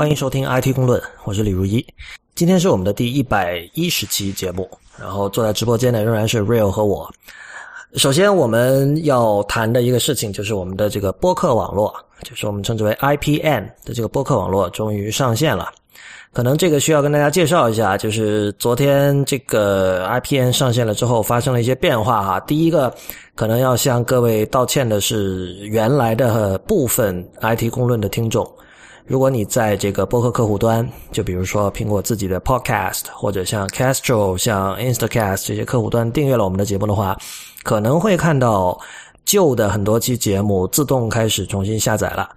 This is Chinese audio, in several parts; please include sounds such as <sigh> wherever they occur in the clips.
欢迎收听 IT 公论，我是李如一。今天是我们的第一百一十期节目，然后坐在直播间的仍然是 Real 和我。首先我们要谈的一个事情就是我们的这个播客网络，就是我们称之为 IPN 的这个播客网络终于上线了。可能这个需要跟大家介绍一下，就是昨天这个 IPN 上线了之后发生了一些变化哈。第一个可能要向各位道歉的是原来的部分 IT 公论的听众。如果你在这个播客客户端，就比如说苹果自己的 Podcast，或者像 Castro、像 Instacast 这些客户端订阅了我们的节目的话，可能会看到旧的很多期节目自动开始重新下载了。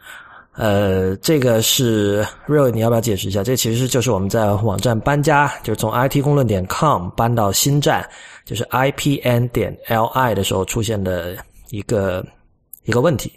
呃，这个是 Real，你要不要解释一下？这其实就是我们在网站搬家，就是从 IT 公论点 com 搬到新站，就是 IPN 点 LI 的时候出现的一个一个问题。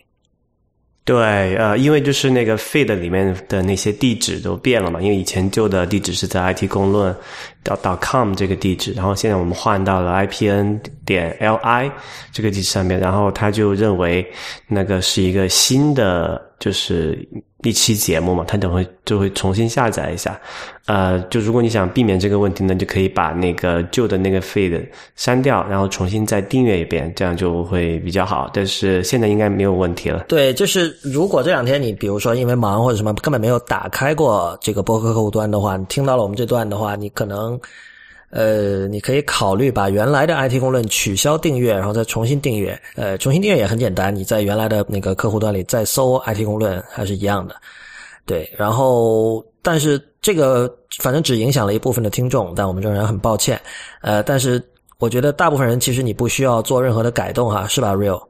对，呃，因为就是那个 feed 里面的那些地址都变了嘛，因为以前旧的地址是在 IT 公论 dot com 这个地址，然后现在我们换到了 IPN 点 LI 这个地址上面，然后他就认为那个是一个新的，就是一期节目嘛，他等会就会重新下载一下。呃，就如果你想避免这个问题呢，就可以把那个旧的那个 feed 删掉，然后重新再订阅一遍，这样就会比较好。但是现在应该没有问题了。对，就是如果这两天你比如说因为忙或者什么根本没有打开过这个播客客户端的话，你听到了我们这段的话，你可能呃，你可以考虑把原来的 IT 公论取消订阅，然后再重新订阅。呃，重新订阅也很简单，你在原来的那个客户端里再搜 IT 公论还是一样的。对，然后但是这个反正只影响了一部分的听众，但我们仍然很抱歉。呃，但是我觉得大部分人其实你不需要做任何的改动哈，是吧，Real？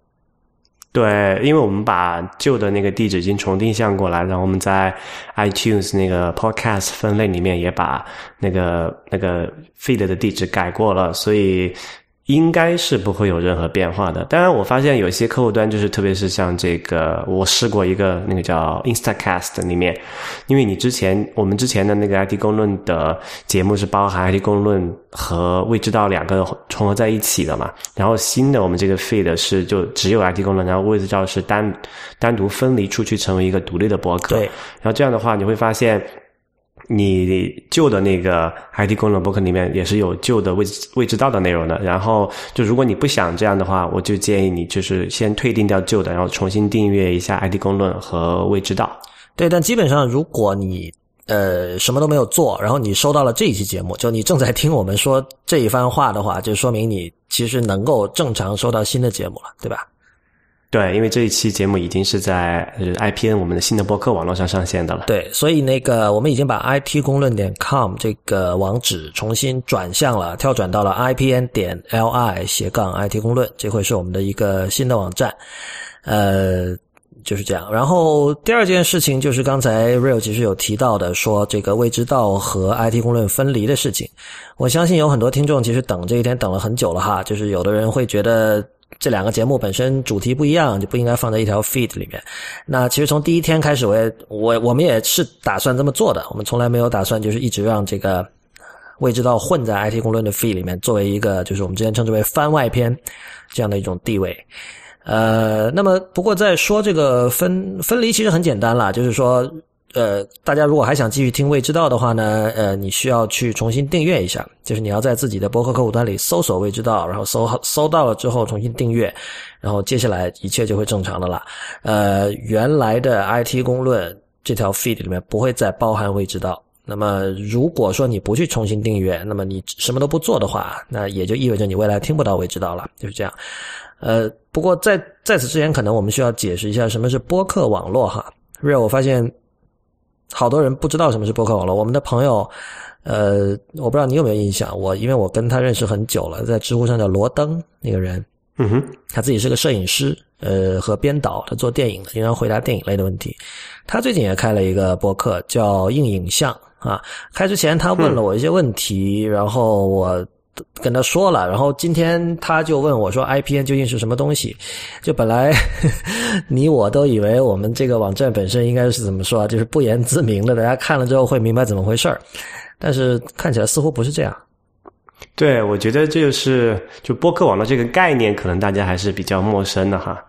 对，因为我们把旧的那个地址已经重定向过来，然后我们在 iTunes 那个 Podcast 分类里面也把那个那个 feed 的地址改过了，所以。应该是不会有任何变化的。当然，我发现有些客户端就是，特别是像这个，我试过一个那个叫 Instacast 里面，因为你之前我们之前的那个 IT 公论的节目是包含 IT 公论和未知道两个重合在一起的嘛。然后新的我们这个 feed 是就只有 IT 公论，然后未知道是单单独分离出去成为一个独立的博客。对。然后这样的话，你会发现。你旧的那个 IT 公论博客里面也是有旧的未未知道的内容的。然后，就如果你不想这样的话，我就建议你就是先退订掉旧的，然后重新订阅一下 IT 公论和未知道。对，但基本上如果你呃什么都没有做，然后你收到了这一期节目，就你正在听我们说这一番话的话，就说明你其实能够正常收到新的节目了，对吧？对，因为这一期节目已经是在 IPN 我们的新的播客网络上上线的了。对，所以那个我们已经把 IT 公论点 com 这个网址重新转向了，跳转到了 IPN 点 LI 斜杠 IT 公论，这会是我们的一个新的网站。呃，就是这样。然后第二件事情就是刚才 Real 其实有提到的，说这个未知道和 IT 公论分离的事情。我相信有很多听众其实等这一天等了很久了哈，就是有的人会觉得。这两个节目本身主题不一样，就不应该放在一条 feed 里面。那其实从第一天开始，我也我我们也是打算这么做的。我们从来没有打算就是一直让这个未知道混在 IT 公论的 feed 里面，作为一个就是我们之前称之为番外篇这样的一种地位。呃，那么不过在说这个分分离，其实很简单啦，就是说。呃，大家如果还想继续听未知道的话呢，呃，你需要去重新订阅一下，就是你要在自己的博客客户端里搜索未知道，然后搜搜到了之后重新订阅，然后接下来一切就会正常的了。呃，原来的 IT 公论这条 feed 里面不会再包含未知道。那么如果说你不去重新订阅，那么你什么都不做的话，那也就意味着你未来听不到未知道了，就是这样。呃，不过在在此之前，可能我们需要解释一下什么是播客网络哈。Real，我发现。好多人不知道什么是博客网络。我们的朋友，呃，我不知道你有没有印象。我因为我跟他认识很久了，在知乎上叫罗登那个人，嗯哼，他自己是个摄影师，呃，和编导，他做电影的，经常回答电影类的问题。他最近也开了一个博客，叫硬影像啊。开之前他问了我一些问题，然后我。跟他说了，然后今天他就问我说：“IPN 究竟是什么东西？”就本来 <laughs> 你我都以为我们这个网站本身应该是怎么说啊？就是不言自明的，大家看了之后会明白怎么回事儿。但是看起来似乎不是这样。对，我觉得这就是就播客网络这个概念，可能大家还是比较陌生的哈。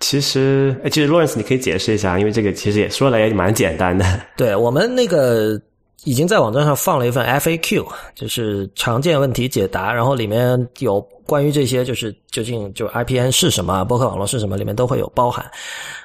其实，其实 Lawrence 你可以解释一下，因为这个其实也说来也蛮简单的。对我们那个已经在网站上放了一份 FAQ，就是常见问题解答，然后里面有关于这些，就是究竟就 IPN 是什么，播客网络是什么，里面都会有包含。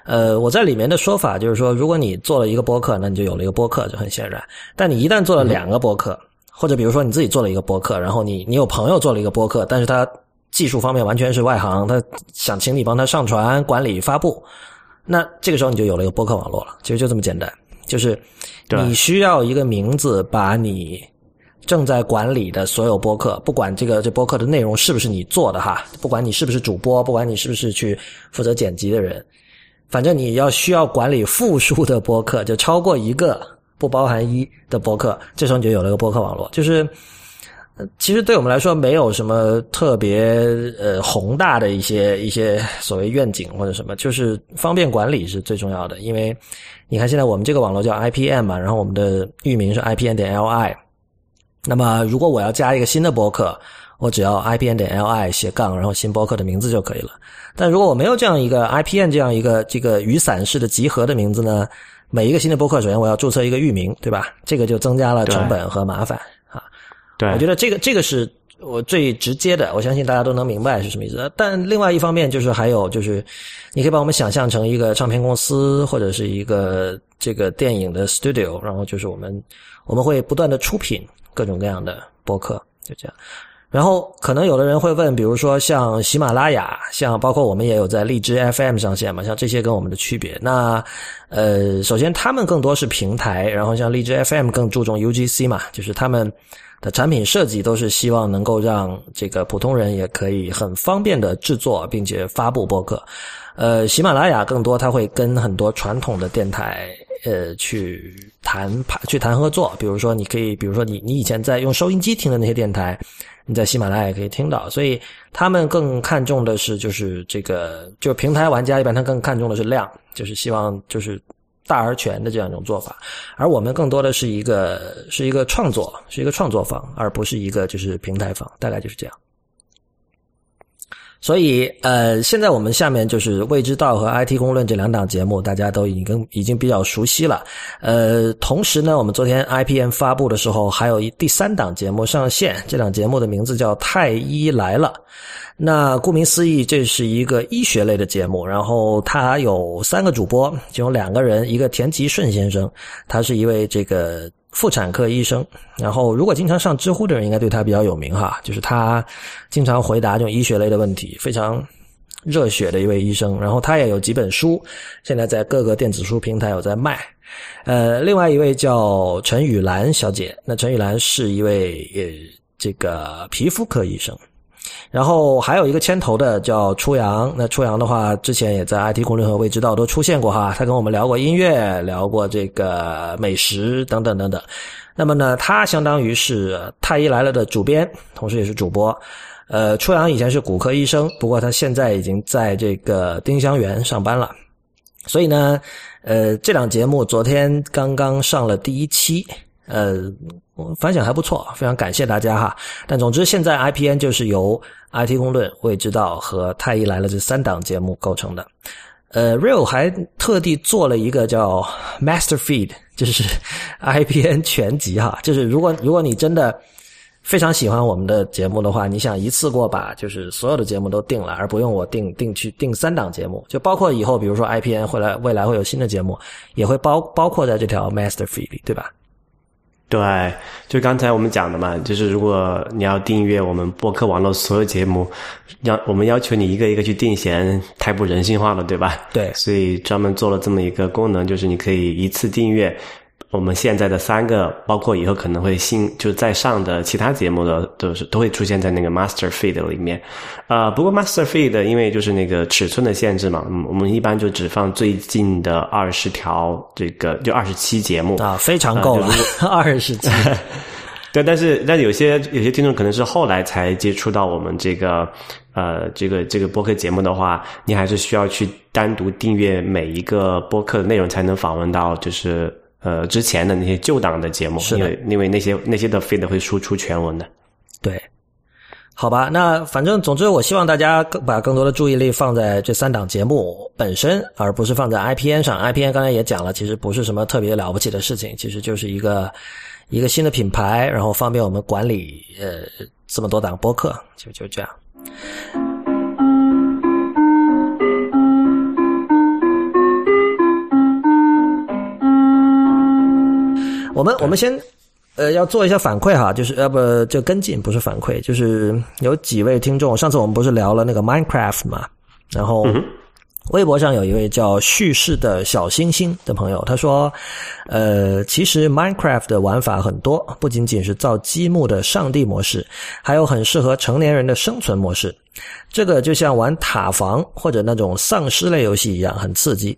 呃，我在里面的说法就是说，如果你做了一个播客，那你就有了一个播客，就很显然。但你一旦做了两个播客，或者比如说你自己做了一个播客，然后你你有朋友做了一个播客，但是他。技术方面完全是外行，他想请你帮他上传、管理、发布，那这个时候你就有了一个播客网络了。其实就这么简单，就是你需要一个名字，把你正在管理的所有播客，不管这个这播客的内容是不是你做的哈，不管你是不是主播，不管你是不是去负责剪辑的人，反正你要需要管理复数的播客，就超过一个不包含一的播客，这时候你就有了个播客网络，就是。其实对我们来说没有什么特别呃宏大的一些一些所谓愿景或者什么，就是方便管理是最重要的。因为你看现在我们这个网络叫 IPM 嘛，然后我们的域名是 IPN 点 LI。那么如果我要加一个新的博客，我只要 IPN 点 LI 斜杠，然后新博客的名字就可以了。但如果我没有这样一个 IPN 这样一个这个雨伞式的集合的名字呢，每一个新的博客首先我要注册一个域名，对吧？这个就增加了成本和麻烦。对，我觉得这个这个是我最直接的，我相信大家都能明白是什么意思。但另外一方面，就是还有就是，你可以把我们想象成一个唱片公司或者是一个这个电影的 studio，然后就是我们我们会不断的出品各种各样的播客，就这样。然后可能有的人会问，比如说像喜马拉雅，像包括我们也有在荔枝 FM 上线嘛，像这些跟我们的区别。那呃，首先他们更多是平台，然后像荔枝 FM 更注重 UGC 嘛，就是他们。的产品设计都是希望能够让这个普通人也可以很方便的制作并且发布播客。呃，喜马拉雅更多它会跟很多传统的电台呃去谈去谈合作，比如说你可以，比如说你你以前在用收音机听的那些电台，你在喜马拉雅也可以听到。所以他们更看重的是就是这个，就平台玩家一般他更看重的是量，就是希望就是。大而全的这样一种做法，而我们更多的是一个是一个创作，是一个创作方，而不是一个就是平台方，大概就是这样。所以，呃，现在我们下面就是未知道和 IT 公论这两档节目，大家都已经已经比较熟悉了。呃，同时呢，我们昨天 IPM 发布的时候，还有一第三档节目上线，这档节目的名字叫《太医来了》。那顾名思义，这是一个医学类的节目，然后它有三个主播，其中两个人，一个田吉顺先生，他是一位这个妇产科医生，然后如果经常上知乎的人应该对他比较有名哈，就是他经常回答这种医学类的问题，非常热血的一位医生，然后他也有几本书，现在在各个电子书平台有在卖。呃，另外一位叫陈雨兰小姐，那陈雨兰是一位呃这个皮肤科医生。然后还有一个牵头的叫初阳，那初阳的话，之前也在 IT 公论和未知道都出现过哈，他跟我们聊过音乐，聊过这个美食等等等等。那么呢，他相当于是太医来了的主编，同时也是主播。呃，初阳以前是骨科医生，不过他现在已经在这个丁香园上班了。所以呢，呃，这档节目昨天刚刚上了第一期。呃，反响还不错，非常感谢大家哈。但总之，现在 IPN 就是由 IT 公论、未知道和太医来了这三档节目构成的。呃，Real 还特地做了一个叫 Master Feed，就是 IPN 全集哈。就是如果如果你真的非常喜欢我们的节目的话，你想一次过把就是所有的节目都定了，而不用我定定去定三档节目，就包括以后比如说 IPN 会来未来会有新的节目，也会包包括在这条 Master Feed 里，对吧？对，就刚才我们讲的嘛，就是如果你要订阅我们播客网络所有节目，要我们要求你一个一个去定弦，太不人性化了，对吧？对，所以专门做了这么一个功能，就是你可以一次订阅。我们现在的三个，包括以后可能会新就在上的其他节目的，都是都会出现在那个 Master Feed 里面。啊，不过 Master Feed 因为就是那个尺寸的限制嘛，我们一般就只放最近的二十条，这个就二十期节目啊，非常够了，<laughs> 二十期。<laughs> 对，但是但有些有些听众可能是后来才接触到我们这个呃这个这个播客节目的话，你还是需要去单独订阅每一个播客的内容，才能访问到就是。呃，之前的那些旧档的节目，因为因为那些那些的 feed 会输出全文的，对，好吧，那反正总之，我希望大家更把更多的注意力放在这三档节目本身，而不是放在 IPN 上。IPN 刚才也讲了，其实不是什么特别了不起的事情，其实就是一个一个新的品牌，然后方便我们管理呃这么多档播客，就就这样。我们我们先。呃，要做一下反馈哈，就是要不就跟进，不是反馈，就是有几位听众，上次我们不是聊了那个 Minecraft 嘛，然后微博上有一位叫叙事的小星星的朋友，他说，呃，其实 Minecraft 的玩法很多，不仅仅是造积木的上帝模式，还有很适合成年人的生存模式，这个就像玩塔防或者那种丧尸类游戏一样，很刺激。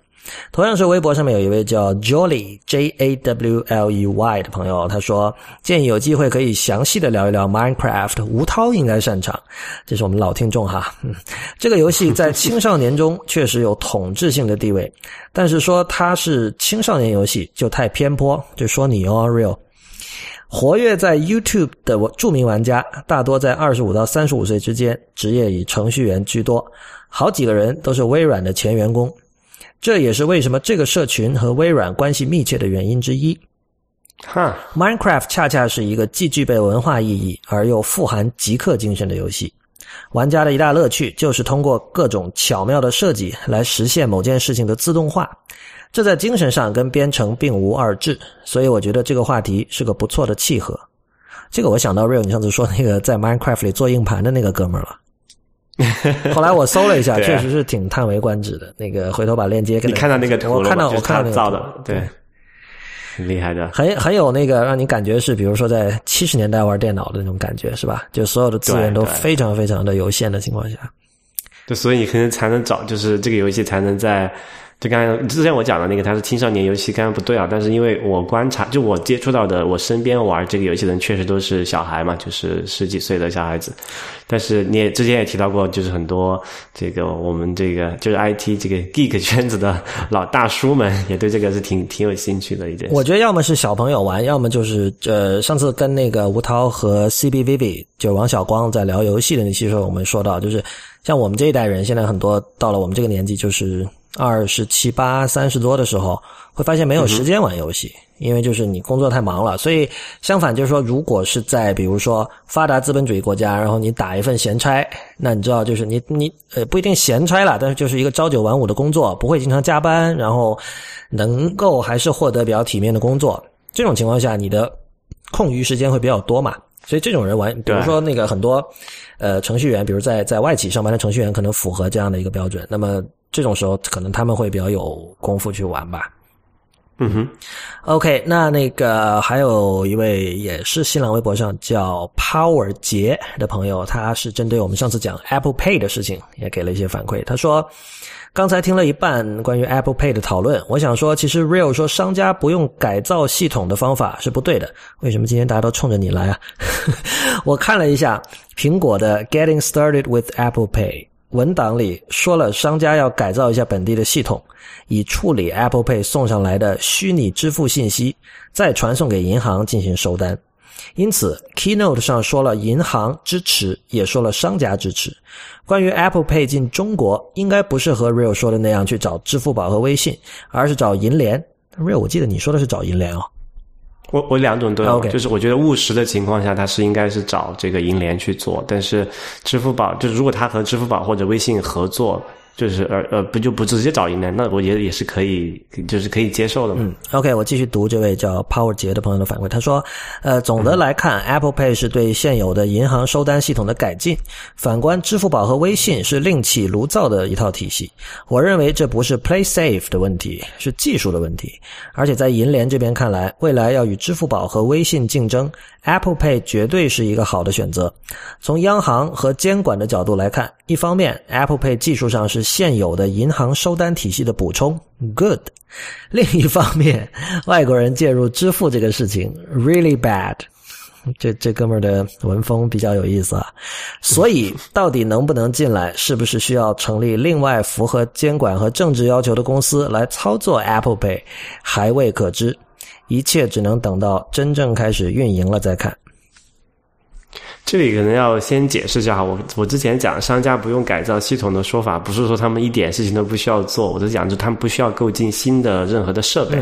同样是微博上面有一位叫 Jolly J A W L E Y 的朋友，他说建议有机会可以详细的聊一聊 Minecraft，吴涛应该擅长，这是我们老听众哈。<laughs> 这个游戏在青少年中确实有统治性的地位，<laughs> 但是说它是青少年游戏就太偏颇，就说你哦 Real。活跃在 YouTube 的著名玩家大多在二十五到三十五岁之间，职业以程序员居多，好几个人都是微软的前员工。这也是为什么这个社群和微软关系密切的原因之一。哈，Minecraft 恰恰是一个既具备文化意义而又富含极客精神的游戏。玩家的一大乐趣就是通过各种巧妙的设计来实现某件事情的自动化，这在精神上跟编程并无二致。所以我觉得这个话题是个不错的契合。这个我想到 Real，你上次说那个在 Minecraft 里做硬盘的那个哥们儿了。<laughs> 后来我搜了一下，确实是挺叹为观止的。那个回头把链接给你看到那个图我看到我看到那个造的，对，很厉害的，很很有那个让你感觉是，比如说在七十年代玩电脑的那种感觉，是吧？就所有的资源都非常非常的有限的情况下，就所以你可能才能找，就是这个游戏才能在。就刚才之前我讲的那个，它是青少年游戏，刚刚不对啊。但是因为我观察，就我接触到的，我身边玩这个游戏的人，确实都是小孩嘛，就是十几岁的小孩子。但是你也之前也提到过，就是很多这个我们这个就是 IT 这个 geek 圈子的老大叔们，也对这个是挺挺有兴趣的一件。我觉得要么是小朋友玩，要么就是呃，上次跟那个吴涛和 CBVV 就王小光在聊游戏的那期时候，我们说到，就是像我们这一代人，现在很多到了我们这个年纪，就是。二十七八、三十多的时候，会发现没有时间玩游戏，因为就是你工作太忙了。所以相反，就是说，如果是在比如说发达资本主义国家，然后你打一份闲差，那你知道，就是你你呃不一定闲差了，但是就是一个朝九晚五的工作，不会经常加班，然后能够还是获得比较体面的工作。这种情况下，你的空余时间会比较多嘛？所以这种人玩，比如说那个很多呃程序员，比如在在外企上班的程序员，可能符合这样的一个标准。那么。这种时候，可能他们会比较有功夫去玩吧。嗯哼，OK，那那个还有一位也是新浪微博上叫 Power 杰的朋友，他是针对我们上次讲 Apple Pay 的事情，也给了一些反馈。他说，刚才听了一半关于 Apple Pay 的讨论，我想说，其实 Real 说商家不用改造系统的方法是不对的。为什么今天大家都冲着你来啊？<laughs> 我看了一下苹果的 Getting Started with Apple Pay。文档里说了，商家要改造一下本地的系统，以处理 Apple Pay 送上来的虚拟支付信息，再传送给银行进行收单。因此，Keynote 上说了银行支持，也说了商家支持。关于 Apple Pay 进中国，应该不是和 Real 说的那样去找支付宝和微信，而是找银联。Real，我记得你说的是找银联哦。我我两种都有，就是我觉得务实的情况下，他是应该是找这个银联去做，但是支付宝就如果他和支付宝或者微信合作。就是呃呃不就不直接找银联，那我觉得也是可以，就是可以接受的嘛。嗯，OK，我继续读这位叫 Power 杰的朋友的反馈，他说，呃，总的来看，Apple Pay 是对现有的银行收单系统的改进，反观支付宝和微信是另起炉灶的一套体系。我认为这不是 Play Safe 的问题，是技术的问题。而且在银联这边看来，未来要与支付宝和微信竞争，Apple Pay 绝对是一个好的选择。从央行和监管的角度来看，一方面 Apple Pay 技术上是。现有的银行收单体系的补充，good。另一方面，<laughs> 外国人介入支付这个事情，really bad。这这哥们儿的文风比较有意思啊。所以，到底能不能进来，是不是需要成立另外符合监管和政治要求的公司来操作 Apple Pay，还未可知。一切只能等到真正开始运营了再看。这里可能要先解释一下，我我之前讲商家不用改造系统的说法，不是说他们一点事情都不需要做，我是讲就他们不需要购进新的任何的设备。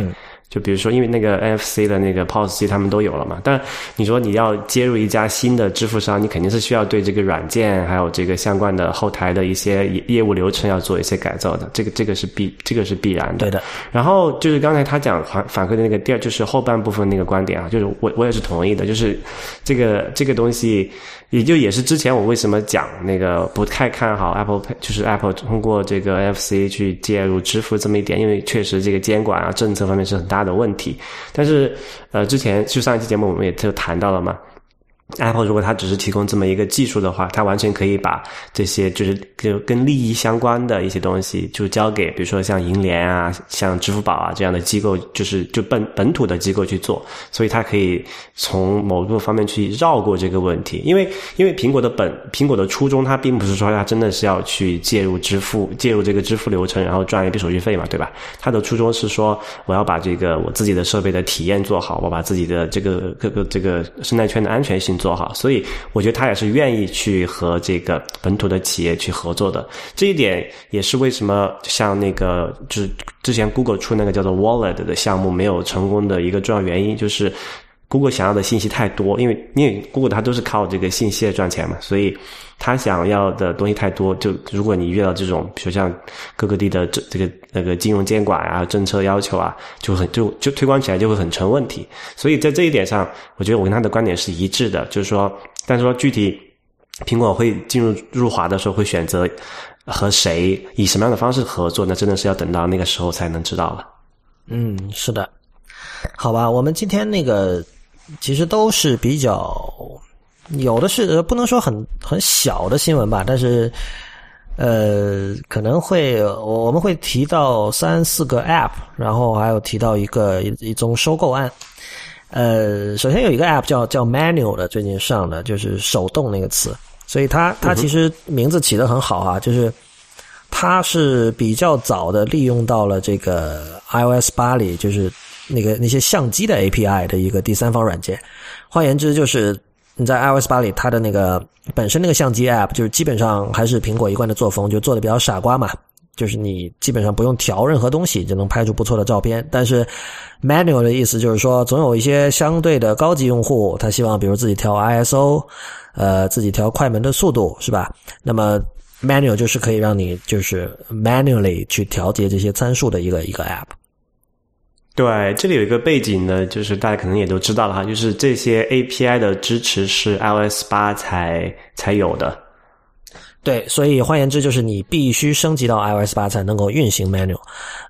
就比如说，因为那个 NFC 的那个 POS 机他们都有了嘛，但你说你要接入一家新的支付商，你肯定是需要对这个软件还有这个相关的后台的一些业务流程要做一些改造的，这个这个是必这个是必然的。对的。然后就是刚才他讲反反馈的那个第二，就是后半部分那个观点啊，就是我我也是同意的，就是这个这个东西。也就也是之前我为什么讲那个不太看好 Apple Pay，就是 Apple 通过这个 NFC 去介入支付这么一点，因为确实这个监管啊政策方面是很大大的问题。但是呃，之前就上一期节目我们也就谈到了嘛。Apple 如果它只是提供这么一个技术的话，它完全可以把这些就是跟跟利益相关的一些东西，就交给比如说像银联啊、像支付宝啊这样的机构，就是就本本土的机构去做，所以它可以从某个方面去绕过这个问题。因为因为苹果的本苹果的初衷，它并不是说它真的是要去介入支付介入这个支付流程，然后赚一笔手续费嘛，对吧？它的初衷是说我要把这个我自己的设备的体验做好，我把自己的这个各个这个生态圈的安全性。做好，所以我觉得他也是愿意去和这个本土的企业去合作的。这一点也是为什么像那个就是之前 Google 出那个叫做 Wallet 的项目没有成功的一个重要原因，就是 Google 想要的信息太多，因为因为 Google 它都是靠这个信息来赚钱嘛，所以它想要的东西太多。就如果你遇到这种，比如像各个地的这这个那个金融监管啊、政策要求啊，就很就就推广起来就会很成问题。所以在这一点上，我觉得我跟他的观点是一致的，就是说，但是说具体苹果会进入入华的时候会选择和谁以什么样的方式合作，那真的是要等到那个时候才能知道了。嗯，是的，好吧，我们今天那个。其实都是比较有的是不能说很很小的新闻吧，但是呃可能会我们会提到三四个 App，然后还有提到一个一一宗收购案。呃，首先有一个 App 叫叫 Manual 的，最近上的就是手动那个词，所以它它其实名字起的很好啊，就是它是比较早的利用到了这个 iOS 八里，就是。那个那些相机的 API 的一个第三方软件，换言之，就是你在 iOS 八里，它的那个本身那个相机 App，就是基本上还是苹果一贯的作风，就做的比较傻瓜嘛，就是你基本上不用调任何东西就能拍出不错的照片。但是 Manual 的意思就是说，总有一些相对的高级用户，他希望比如自己调 ISO，呃，自己调快门的速度，是吧？那么 Manual 就是可以让你就是 manually 去调节这些参数的一个一个 App。对，这里有一个背景呢，就是大家可能也都知道了哈，就是这些 API 的支持是 iOS 八才才有的。对，所以换言之，就是你必须升级到 iOS 八才能够运行 Manual。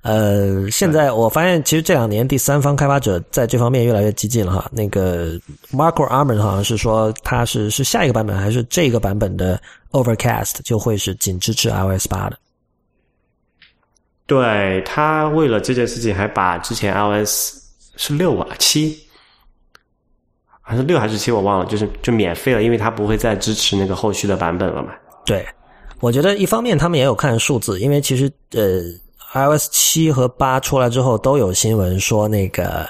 呃，现在我发现，其实这两年第三方开发者在这方面越来越激进了哈。那个 Marco Arman 好像是说，他是是下一个版本还是这个版本的 Overcast 就会是仅支持 iOS 八的。对他为了这件事情，还把之前 iOS 是六啊七，还是六还是七我忘了，就是就免费了，因为他不会再支持那个后续的版本了嘛。对，我觉得一方面他们也有看数字，因为其实呃 iOS 七和八出来之后都有新闻说那个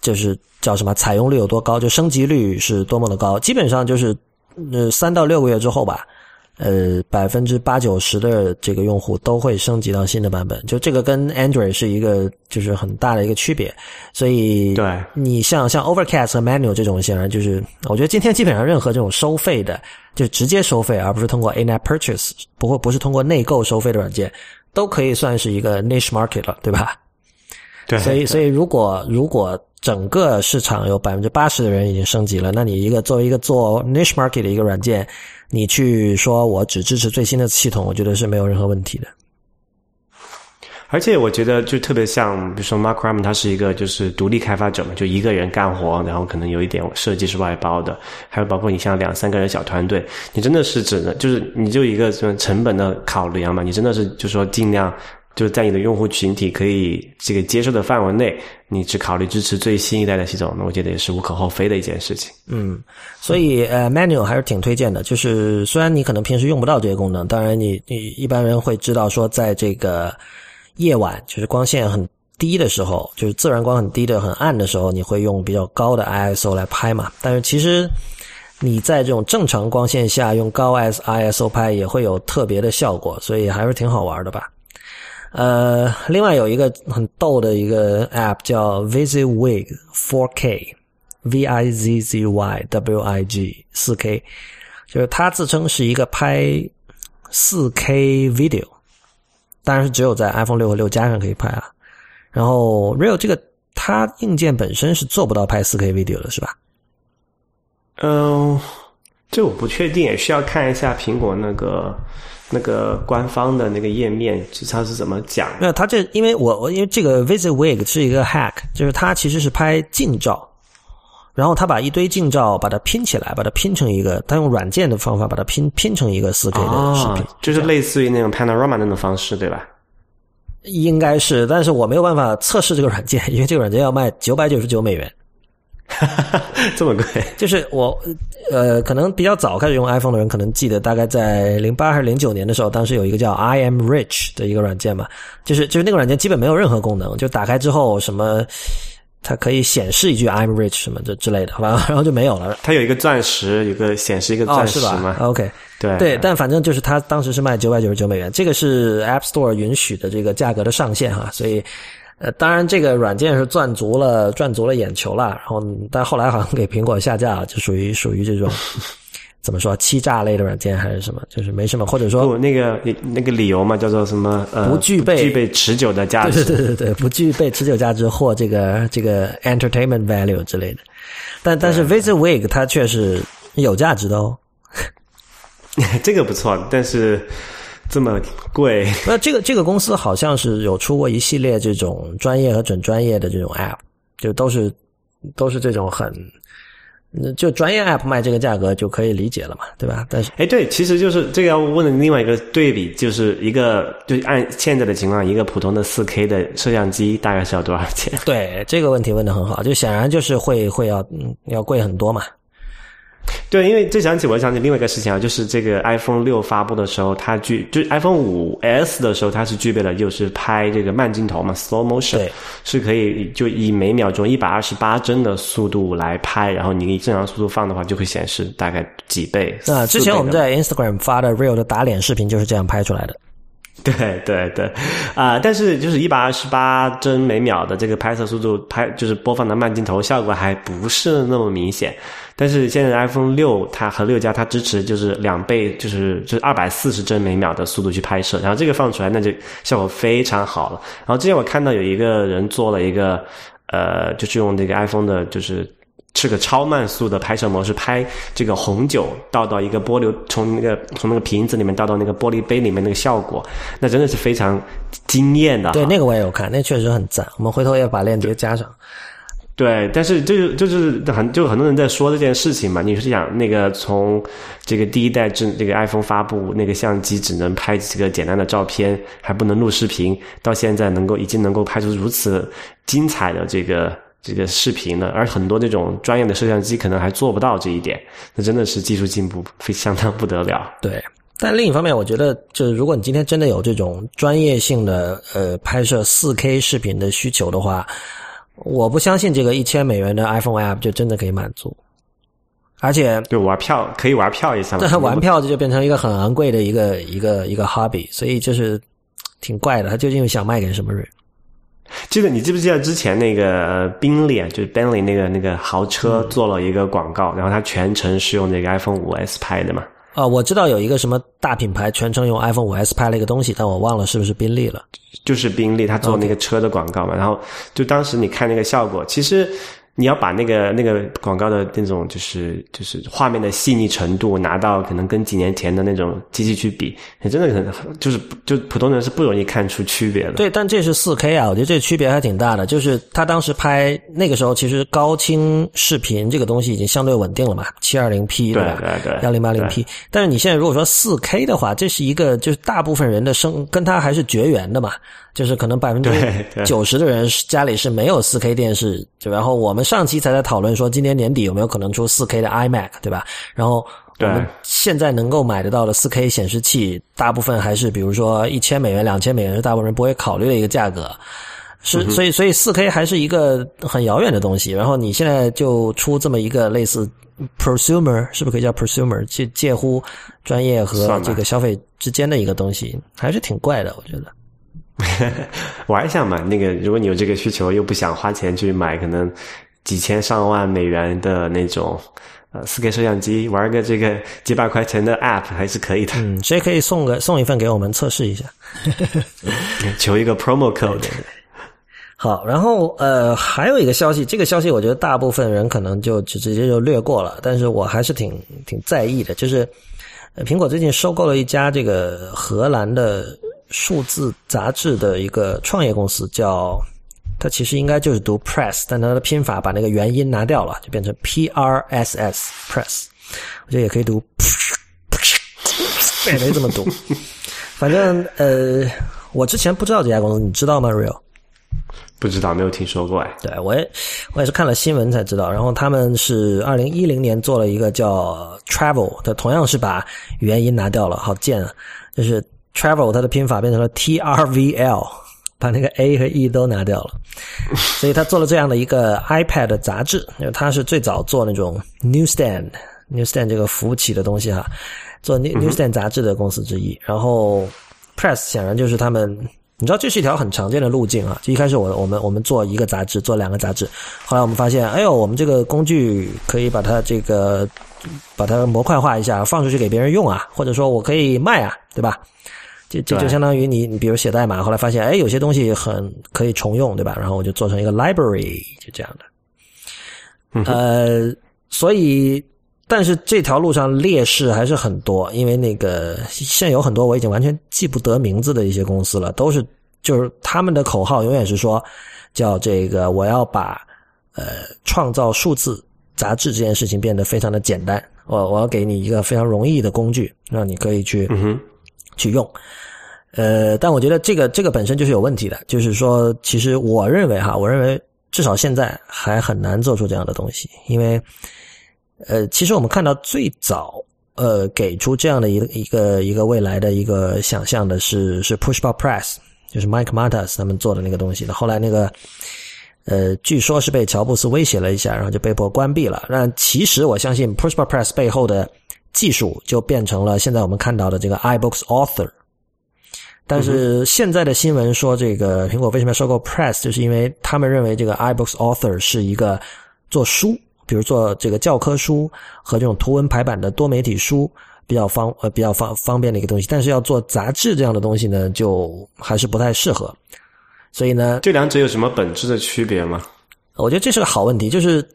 就是叫什么采用率有多高，就升级率是多么的高，基本上就是呃三到六个月之后吧。呃，百分之八九十的这个用户都会升级到新的版本，就这个跟 Android 是一个就是很大的一个区别。所以，对你像像 Overcast 和 Manual 这种，显然就是我觉得今天基本上任何这种收费的，就直接收费，而不是通过 In-app Purchase，不会不是通过内购收费的软件，都可以算是一个 niche market 了，对吧？对。所以，所以如果如果整个市场有百分之八十的人已经升级了，那你一个作为一个做 niche market 的一个软件。你去说，我只支持最新的系统，我觉得是没有任何问题的。而且我觉得，就特别像，比如说 Mark Ram，他是一个就是独立开发者嘛，就一个人干活，然后可能有一点设计是外包的，还有包括你像两三个人小团队，你真的是只能就是你就一个什么成本的考量嘛，你真的是就说尽量。就是在你的用户群体可以这个接受的范围内，你只考虑支持最新一代的系统，那我觉得也是无可厚非的一件事情。嗯，所以呃，Manual 还是挺推荐的。就是虽然你可能平时用不到这些功能，当然你你一般人会知道说，在这个夜晚，就是光线很低的时候，就是自然光很低的很暗的时候，你会用比较高的 ISO 来拍嘛。但是其实你在这种正常光线下用高 S ISO 拍也会有特别的效果，所以还是挺好玩的吧。呃，另外有一个很逗的一个 App 叫 VisiWig 4K，V I Z Z Y W I G 四 K，就是它自称是一个拍四 K video，当然是只有在 iPhone 六和六加上可以拍啊。然后 Real 这个它硬件本身是做不到拍四 K video 的，是吧？嗯，这我不确定，也需要看一下苹果那个那个官方的那个页面，就它是怎么讲。没有，它这因为我我因为这个 Visit Wig 是一个 hack，就是它其实是拍近照，然后他把一堆近照把它拼起来，把它拼成一个，他用软件的方法把它拼拼成一个四 K 的视频，就是类似于那种 Panorama 那种方式，对吧？应该是，但是我没有办法测试这个软件，因为这个软件要卖九百九十九美元，<laughs> 这么贵。就是我呃，可能比较早开始用 iPhone 的人，可能记得大概在零八还是零九年的时候，当时有一个叫 I Am Rich 的一个软件嘛，就是就是那个软件基本没有任何功能，就打开之后什么。它可以显示一句 "I'm rich" 什么这之类的，好吧，<laughs> 然后就没有了。它有一个钻石，有个显示一个钻石嘛？OK，对对，但反正就是它当时是卖九百九十九美元，这个是 App Store 允许的这个价格的上限哈，所以呃，当然这个软件是赚足了赚足了眼球了，然后但后来好像给苹果下架了，就属于属于这种。<laughs> 怎么说欺诈类的软件还是什么？就是没什么，或者说不那个那个理由嘛，叫做什么？呃，不具备具备持久的价值。对对对对，不具备持久价值或这个这个 entertainment value 之类的。但但是 VisiWig 它却是有价值的哦。<laughs> 这个不错，但是这么贵。那这个这个公司好像是有出过一系列这种专业和准专业的这种 app，就都是都是这种很。那就专业 app 卖这个价格就可以理解了嘛，对吧？但是，哎，对，其实就是这个要问的另外一个对比，就是一个就按现在的情况，一个普通的四 K 的摄像机大概是要多少钱？对，这个问题问的很好，就显然就是会会要嗯要贵很多嘛。对，因为这想起我想起另外一个事情啊，就是这个 iPhone 六发布的时候，它具就 iPhone 五 S 的时候，它是具备了就是拍这个慢镜头嘛，slow motion，是可以就以每秒钟一百二十八帧的速度来拍，然后你以正常速度放的话，就会显示大概几倍。那，之前我们在 Instagram 发的 Real 的打脸视频就是这样拍出来的。<laughs> 对对对，啊，但是就是一百二十八帧每秒的这个拍摄速度，拍就是播放的慢镜头效果还不是那么明显。但是现在 iPhone 六它和六加它支持就是两倍，就是就是二百四十帧每秒的速度去拍摄，然后这个放出来那就效果非常好了。然后之前我看到有一个人做了一个，呃，就是用那个 iPhone 的，就是。是个超慢速的拍摄模式，拍这个红酒倒到一个玻璃，从那个从那个瓶子里面倒到那个玻璃杯里面那个效果，那真的是非常惊艳的。对，那个我也有看，那确实很赞。我们回头也把链接加上。对，但是就是就是很就很多人在说这件事情嘛。你是想那个从这个第一代至这个 iPhone 发布，那个相机只能拍几个简单的照片，还不能录视频，到现在能够已经能够拍出如此精彩的这个。这个视频呢，而很多这种专业的摄像机可能还做不到这一点，那真的是技术进步非相当不得了。对，但另一方面，我觉得就是如果你今天真的有这种专业性的呃拍摄四 K 视频的需求的话，我不相信这个一千美元的 iPhone App 就真的可以满足。而且，就玩票可以玩票一下，但玩票这就变成一个很昂贵的一个一个一个 hobby，所以就是挺怪的。他究竟想卖给什么人？记得你记不记得之前那个宾利啊，就是 Bentley 那个那个豪车做了一个广告，然后它全程是用那个 iPhone 五 S 拍的嘛？啊，我知道有一个什么大品牌全程用 iPhone 五 S 拍了一个东西，但我忘了是不是宾利了。就是宾利，他做那个车的广告嘛，然后就当时你看那个效果，其实。你要把那个那个广告的那种就是就是画面的细腻程度拿到可能跟几年前的那种机器去比，你真的可能就是就普通人是不容易看出区别的。对，但这是四 K 啊，我觉得这区别还挺大的。就是他当时拍那个时候，其实高清视频这个东西已经相对稳定了嘛，七二零 P 对吧？对对，幺零八零 P。但是你现在如果说四 K 的话，这是一个就是大部分人的生跟他还是绝缘的嘛。就是可能百分之九十的人家里是没有四 K 电视，就然后我们上期才在讨论说今年年底有没有可能出四 K 的 iMac，对吧？然后我们现在能够买得到的四 K 显示器，大部分还是比如说一千美元、两千美元是大部分人不会考虑的一个价格，是所以所以四 K 还是一个很遥远的东西。然后你现在就出这么一个类似 prosumer 是不是可以叫 prosumer？介介乎专业和这个消费之间的一个东西，还是挺怪的，我觉得。玩一下嘛。那个，如果你有这个需求，又不想花钱去买可能几千上万美元的那种呃四 K 摄像机，玩个这个几百块钱的 App 还是可以的。嗯，谁可以送个送一份给我们测试一下？<laughs> 求一个 promo code。好，然后呃，还有一个消息，这个消息我觉得大部分人可能就直直接就略过了，但是我还是挺挺在意的，就是呃，苹果最近收购了一家这个荷兰的数字杂志的一个创业公司，叫它其实应该就是读 press，但它的拼法把那个元音拿掉了，就变成 p r s s press，我觉得也可以读，<laughs> 也没这么读，反正呃，我之前不知道这家公司，你知道吗，Real？不知道，没有听说过哎。对我也我也是看了新闻才知道，然后他们是二零一零年做了一个叫 Travel 的，同样是把元音拿掉了，好贱啊！就是 Travel 它的拼法变成了 T R V L，把那个 A 和 E 都拿掉了，所以他做了这样的一个 iPad 杂志，因为他是最早做那种 Newsstand Newsstand 这个服务器的东西哈，做 New Newsstand 杂志的公司之一，然后 Press 显然就是他们。你知道这是一条很常见的路径啊！就一开始我我们我们做一个杂志，做两个杂志，后来我们发现，哎呦，我们这个工具可以把它这个把它模块化一下，放出去给别人用啊，或者说我可以卖啊，对吧？这这就相当于你你比如写代码，后来发现，哎，有些东西很可以重用，对吧？然后我就做成一个 library，就这样的。呃，所以。但是这条路上劣势还是很多，因为那个现有很多我已经完全记不得名字的一些公司了，都是就是他们的口号永远是说叫这个我要把呃创造数字杂志这件事情变得非常的简单，我我要给你一个非常容易的工具，让你可以去去用。呃，但我觉得这个这个本身就是有问题的，就是说，其实我认为哈，我认为至少现在还很难做出这样的东西，因为。呃，其实我们看到最早呃给出这样的一个一个一个未来的一个想象的是是 Pushbar Press，就是 Mike Matas 他们做的那个东西的。后来那个呃，据说是被乔布斯威胁了一下，然后就被迫关闭了。那其实我相信 Pushbar Press 背后的技术就变成了现在我们看到的这个 iBooks Author。但是现在的新闻说，这个苹果为什么要收购 Press，就是因为他们认为这个 iBooks Author 是一个做书。比如做这个教科书和这种图文排版的多媒体书比较方呃比较方方便的一个东西，但是要做杂志这样的东西呢，就还是不太适合。所以呢，这两者有什么本质的区别吗？我觉得这是个好问题，就是。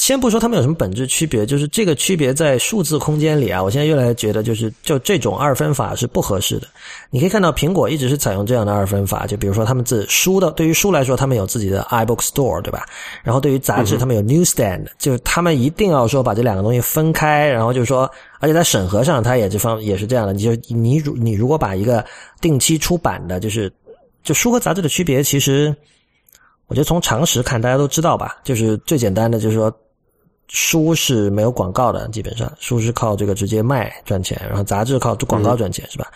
先不说他们有什么本质区别，就是这个区别在数字空间里啊，我现在越来越觉得，就是就这种二分法是不合适的。你可以看到，苹果一直是采用这样的二分法，就比如说他们自书的，对于书来说，他们有自己的 iBook Store，对吧？然后对于杂志，他们有 Newsstand，就是他们一定要说把这两个东西分开，然后就是说，而且在审核上，它也这方也是这样的。你就你如你如果把一个定期出版的，就是就书和杂志的区别，其实我觉得从常识看，大家都知道吧？就是最简单的，就是说。书是没有广告的，基本上书是靠这个直接卖赚钱，然后杂志靠广告赚钱，是吧？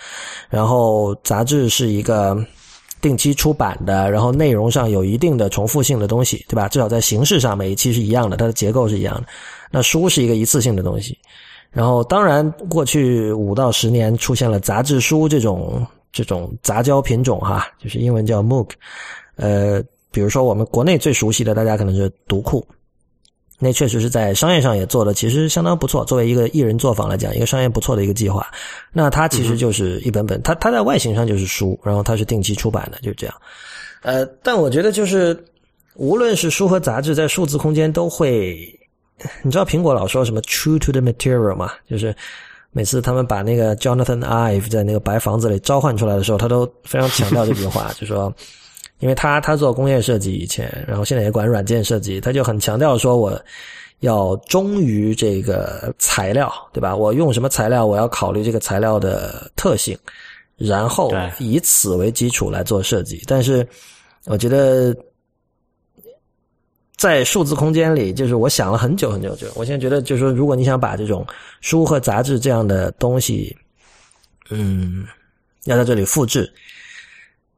然后杂志是一个定期出版的，然后内容上有一定的重复性的东西，对吧？至少在形式上每一期是一样的，它的结构是一样的。那书是一个一次性的东西，然后当然过去五到十年出现了杂志书这种这种杂交品种哈，就是英文叫 MOOC，呃，比如说我们国内最熟悉的，大家可能是读库。那确实是在商业上也做的，其实相当不错。作为一个艺人作坊来讲，一个商业不错的一个计划。那它其实就是一本本，它它在外形上就是书，然后它是定期出版的，就是这样。呃，但我觉得就是无论是书和杂志，在数字空间都会，你知道苹果老说什么 “true to the material” 嘛？就是每次他们把那个 Jonathan Ive 在那个白房子里召唤出来的时候，他都非常强调这句话，<laughs> 就说。因为他他做工业设计以前，然后现在也管软件设计，他就很强调说我要忠于这个材料，对吧？我用什么材料，我要考虑这个材料的特性，然后以此为基础来做设计。但是我觉得在数字空间里，就是我想了很久很久，就我现在觉得，就是说，如果你想把这种书和杂志这样的东西，嗯，要在这里复制，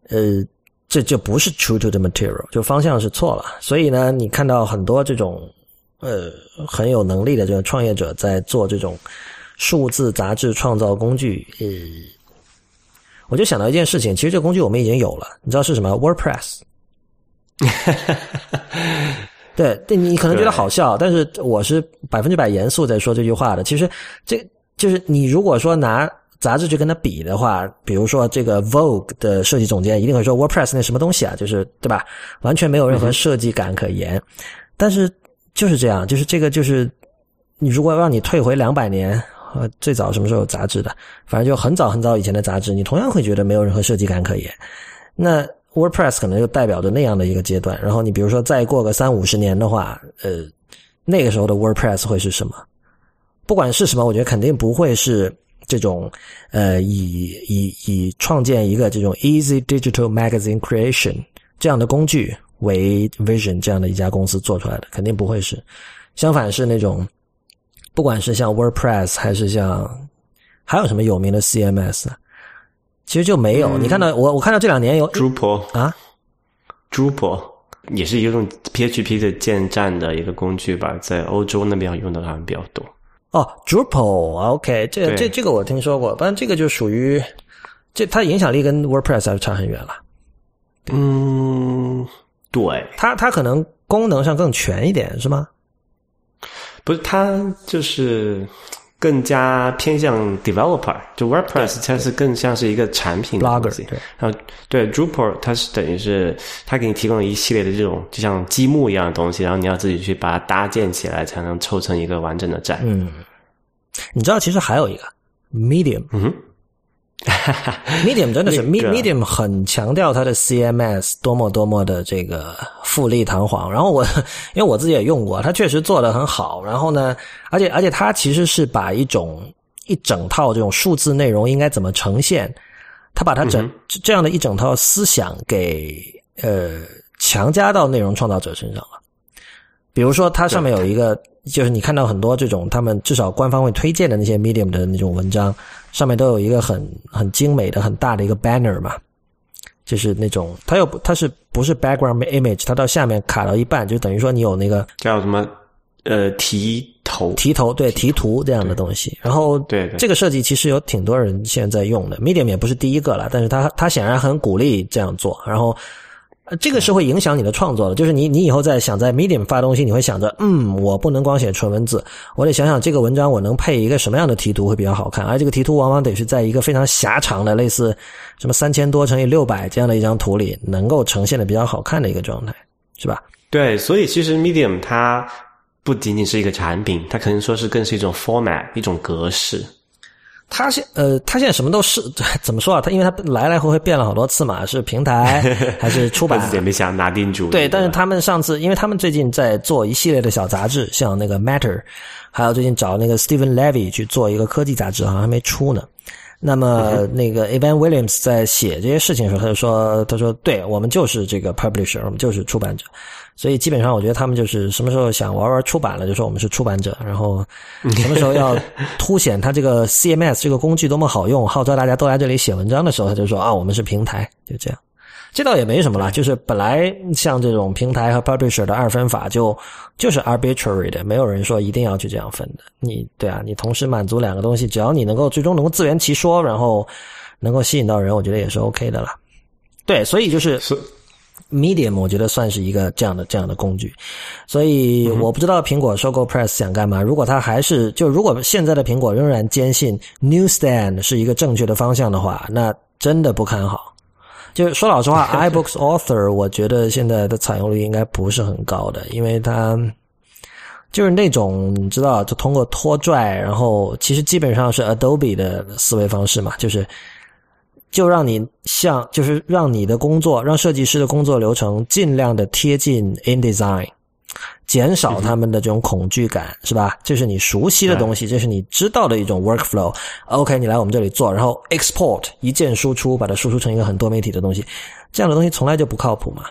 呃。这就不是 true to the material，就方向是错了。所以呢，你看到很多这种呃很有能力的这个创业者在做这种数字杂志创造工具，呃，我就想到一件事情，其实这个工具我们已经有了，你知道是什么？WordPress。<laughs> 对，对你可能觉得好笑，但是我是百分之百严肃在说这句话的。其实，这就是你如果说拿杂志去跟它比的话，比如说这个 Vogue 的设计总监一定会说 WordPress 那什么东西啊，就是对吧？完全没有任何设计感可言。但是就是这样，就是这个就是你如果让你退回两百年，呃，最早什么时候有杂志的？反正就很早很早以前的杂志，你同样会觉得没有任何设计感可言。那 WordPress 可能就代表着那样的一个阶段，然后你比如说再过个三五十年的话，呃，那个时候的 WordPress 会是什么？不管是什么，我觉得肯定不会是这种呃以以以创建一个这种 Easy Digital Magazine Creation 这样的工具为 vision 这样的一家公司做出来的，肯定不会是。相反是那种，不管是像 WordPress 还是像还有什么有名的 CMS。其实就没有，你看到我我看到这两年有 Drupal 啊，Drupal 也是一种 PHP 的建站的一个工具吧，在欧洲那边用的好像比较多。哦，Drupal，OK，这这这个我听说过，但这个就属于这它影响力跟 WordPress 还是差很远了。嗯，对，它它可能功能上更全一点，是吗？不是，它就是。更加偏向 developer，就 WordPress 它是更像是一个产品的东西。然后对 Drupal 它是等于是它给你提供了一系列的这种就像积木一样的东西，然后你要自己去把它搭建起来，才能凑成一个完整的站。嗯，你知道其实还有一个 Medium。嗯。<laughs> Medium 真的是 Medium 很强调它的 CMS 多么多么的这个富丽堂皇。然后我因为我自己也用过，它确实做的很好。然后呢，而且而且它其实是把一种一整套这种数字内容应该怎么呈现，它把它整这样的一整套思想给呃强加到内容创造者身上了。比如说，它上面有一个，就是你看到很多这种他们至少官方会推荐的那些 Medium 的那种文章。上面都有一个很很精美的很大的一个 banner 嘛，就是那种它又它是不是 background image，它到下面卡到一半，就等于说你有那个叫什么呃题头题头对题图这样的东西。然后对这个设计其实有挺多人现在在用的，Medium 也不是第一个了，但是它它显然很鼓励这样做，然后。呃，这个是会影响你的创作的。就是你，你以后在想在 Medium 发东西，你会想着，嗯，我不能光写纯文字，我得想想这个文章我能配一个什么样的题图会比较好看。而这个题图往往得是在一个非常狭长的，类似什么三千多乘以六百这样的一张图里，能够呈现的比较好看的一个状态，是吧？对，所以其实 Medium 它不仅仅是一个产品，它可能说是更是一种 format，一种格式。他现呃，他现在什么都是 <laughs> 怎么说啊？他因为他来来回回变了好多次嘛，是平台 <laughs> 还是出版？自己也没想拿定主。对，但是他们上次，因为他们最近在做一系列的小杂志，像那个 Matter，还有最近找那个 Stephen Levy 去做一个科技杂志，好像还没出呢。那么那个 Evan Williams 在写这些事情的时候，他就说：“他说，对我们就是这个 publisher，我们就是出版者。”所以基本上，我觉得他们就是什么时候想玩玩出版了，就说我们是出版者；然后 <laughs> 什么时候要凸显他这个 CMS 这个工具多么好用，号召大家都来这里写文章的时候，他就说啊，我们是平台，就这样。这倒也没什么了，就是本来像这种平台和 publisher 的二分法就就是 arbitrary 的，没有人说一定要去这样分的。你对啊，你同时满足两个东西，只要你能够最终能够自圆其说，然后能够吸引到人，我觉得也是 OK 的了。对，所以就是。Medium 我觉得算是一个这样的这样的工具，所以我不知道苹果收购 Press 想干嘛。如果他还是就如果现在的苹果仍然坚信 Newsstand 是一个正确的方向的话，那真的不看好。就说老实话，<laughs> iBooks Author 我觉得现在的采用率应该不是很高的，因为它就是那种你知道，就通过拖拽，然后其实基本上是 Adobe 的思维方式嘛，就是。就让你像，就是让你的工作，让设计师的工作流程尽量的贴近 InDesign，减少他们的这种恐惧感，是吧？这是你熟悉的东西，这是你知道的一种 workflow。OK，你来我们这里做，然后 export 一键输出，把它输出成一个很多媒体的东西，这样的东西从来就不靠谱嘛。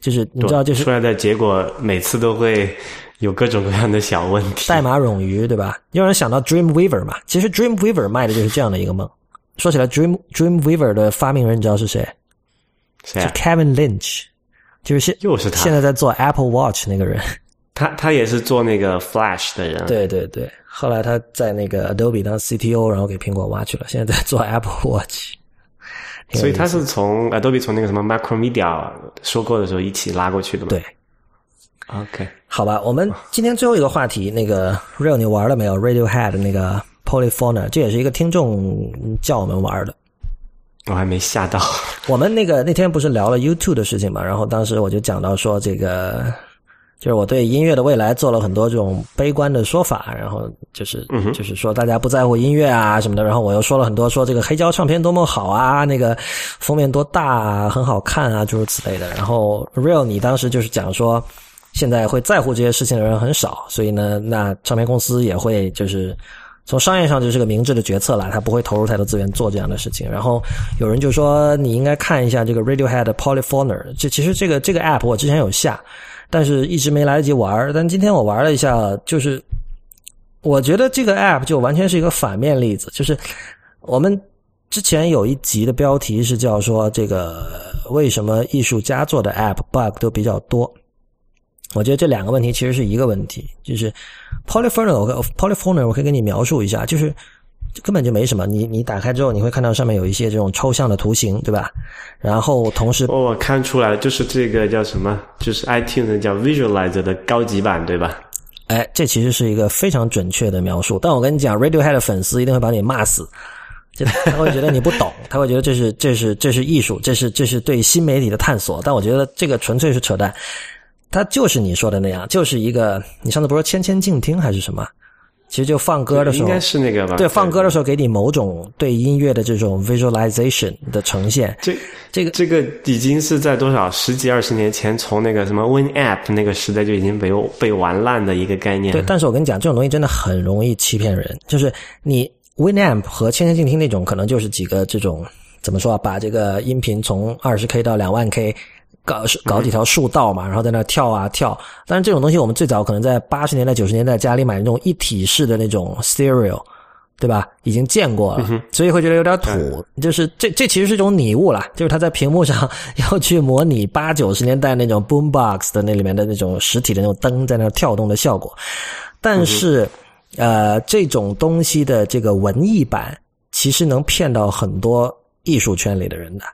就是你知道，就是出来的结果每次都会有各种各样的小问题，代码冗余，对吧？有人想到 Dreamweaver 嘛？其实 Dreamweaver 卖的就是这样的一个梦。说起来，Dream Dreamweaver 的发明人你知道是谁？谁？Kevin Lynch，就是现又是他，现在在做 Apple Watch 那个人。他他他也是做那个 Flash 的人，对对对。后来他在那个 Adobe 当 CTO，然后给苹果挖去了，现在在做 <laughs> Apple Watch。所以他是从 Adobe 从那个什么 Macromedia 收购的时候一起拉过去的吗？对。OK，好吧，我们今天最后一个话题，那个 Real 你玩了没有？Radiohead 那个 Polyphony，这也是一个听众叫我们玩的。我还没吓到。<laughs> 我们那个那天不是聊了 YouTube 的事情嘛？然后当时我就讲到说，这个就是我对音乐的未来做了很多这种悲观的说法，然后就是就是说大家不在乎音乐啊什么的。然后我又说了很多，说这个黑胶唱片多么好啊，那个封面多大，啊，很好看啊，诸如此类的。然后 Real 你当时就是讲说。现在会在乎这些事情的人很少，所以呢，那唱片公司也会就是从商业上就是个明智的决策了，他不会投入太多资源做这样的事情。然后有人就说你应该看一下这个 Radiohead Polyphoner，这其实这个这个 app 我之前有下，但是一直没来得及玩。但今天我玩了一下，就是我觉得这个 app 就完全是一个反面例子，就是我们之前有一集的标题是叫说这个为什么艺术家做的 app bug 都比较多。我觉得这两个问题其实是一个问题，就是 polyphony，我 polyphony 我可以给你描述一下，就是根本就没什么。你你打开之后，你会看到上面有一些这种抽象的图形，对吧？然后同时，我看出来了，就是这个叫什么？就是 iTunes 叫 Visualizer 的高级版，对吧？哎，这其实是一个非常准确的描述。但我跟你讲，Radiohead 的粉丝一定会把你骂死，就他会觉得你不懂，<laughs> 他会觉得这是这是这是艺术，这是这是对新媒体的探索。但我觉得这个纯粹是扯淡。它就是你说的那样，就是一个你上次不是说千千静听还是什么？其实就放歌的时候，应该是那个吧？对，放歌的时候给你某种对音乐的这种 visualization 的呈现。这这个这个已经是在多少十几二十年前，从那个什么 Win App 那个时代就已经被被玩烂的一个概念。对，但是我跟你讲，这种东西真的很容易欺骗人。就是你 Win App 和千千静听那种，可能就是几个这种怎么说啊？把这个音频从二十 K 到两万 K。搞搞几条树道嘛，然后在那跳啊跳。但是这种东西，我们最早可能在八十年代、九十年代家里买那种一体式的那种 stereo，对吧？已经见过了，所以会觉得有点土。就是这这其实是一种拟物啦，就是它在屏幕上 <laughs> 要去模拟八九十年代那种 boombox 的那里面的那种实体的那种灯在那跳动的效果。但是，呃，这种东西的这个文艺版，其实能骗到很多艺术圈里的人的。